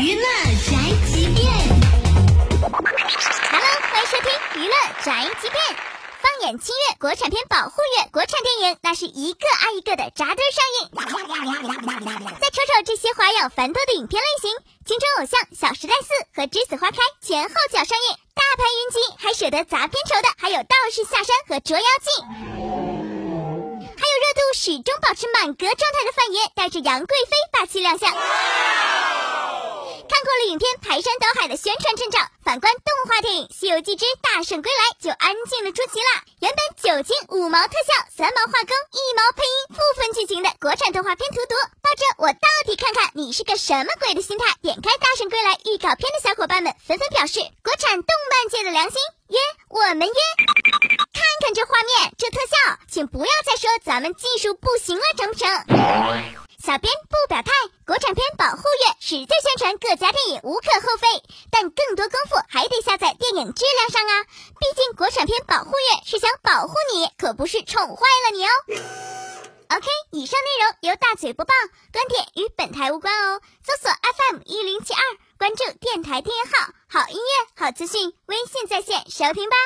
娱乐宅急便，Hello，欢迎收听娱乐宅急便。放眼七月，国产片保护月，国产电影那是一个挨一个的扎堆上映。再瞅瞅这些花样繁多的影片类型，《青春偶像》《小时代四》和《栀子花开》前后脚上映，大牌云集，还舍得砸片酬的还有《道士下山》和《捉妖记》。还有热度始终保持满格状态的范爷，带着杨贵妃霸气亮相。影片排山倒海的宣传阵仗，反观动画电影《西游记之大圣归来》就安静的出奇了。原本九斤五毛特效，三毛画工，一毛配音，部分剧情的国产动画片荼毒，抱着我到底看看你是个什么鬼的心态，点开《大圣归来》预告片的小伙伴们纷纷表示，国产动漫界的良心约我们约。看看这画面，这特效，请不要再说咱们技术不行了，成不成？小编不表态，国产片保护月，实在宣传各家电影无可厚非，但更多功夫还得下在电影质量上啊！毕竟国产片保护月是想保护你，可不是宠坏了你哦。OK，以上内容由大嘴播报，观点与本台无关哦。搜索 FM 一零七二，关注电台订阅号，好音乐好资讯，微信在线收听吧。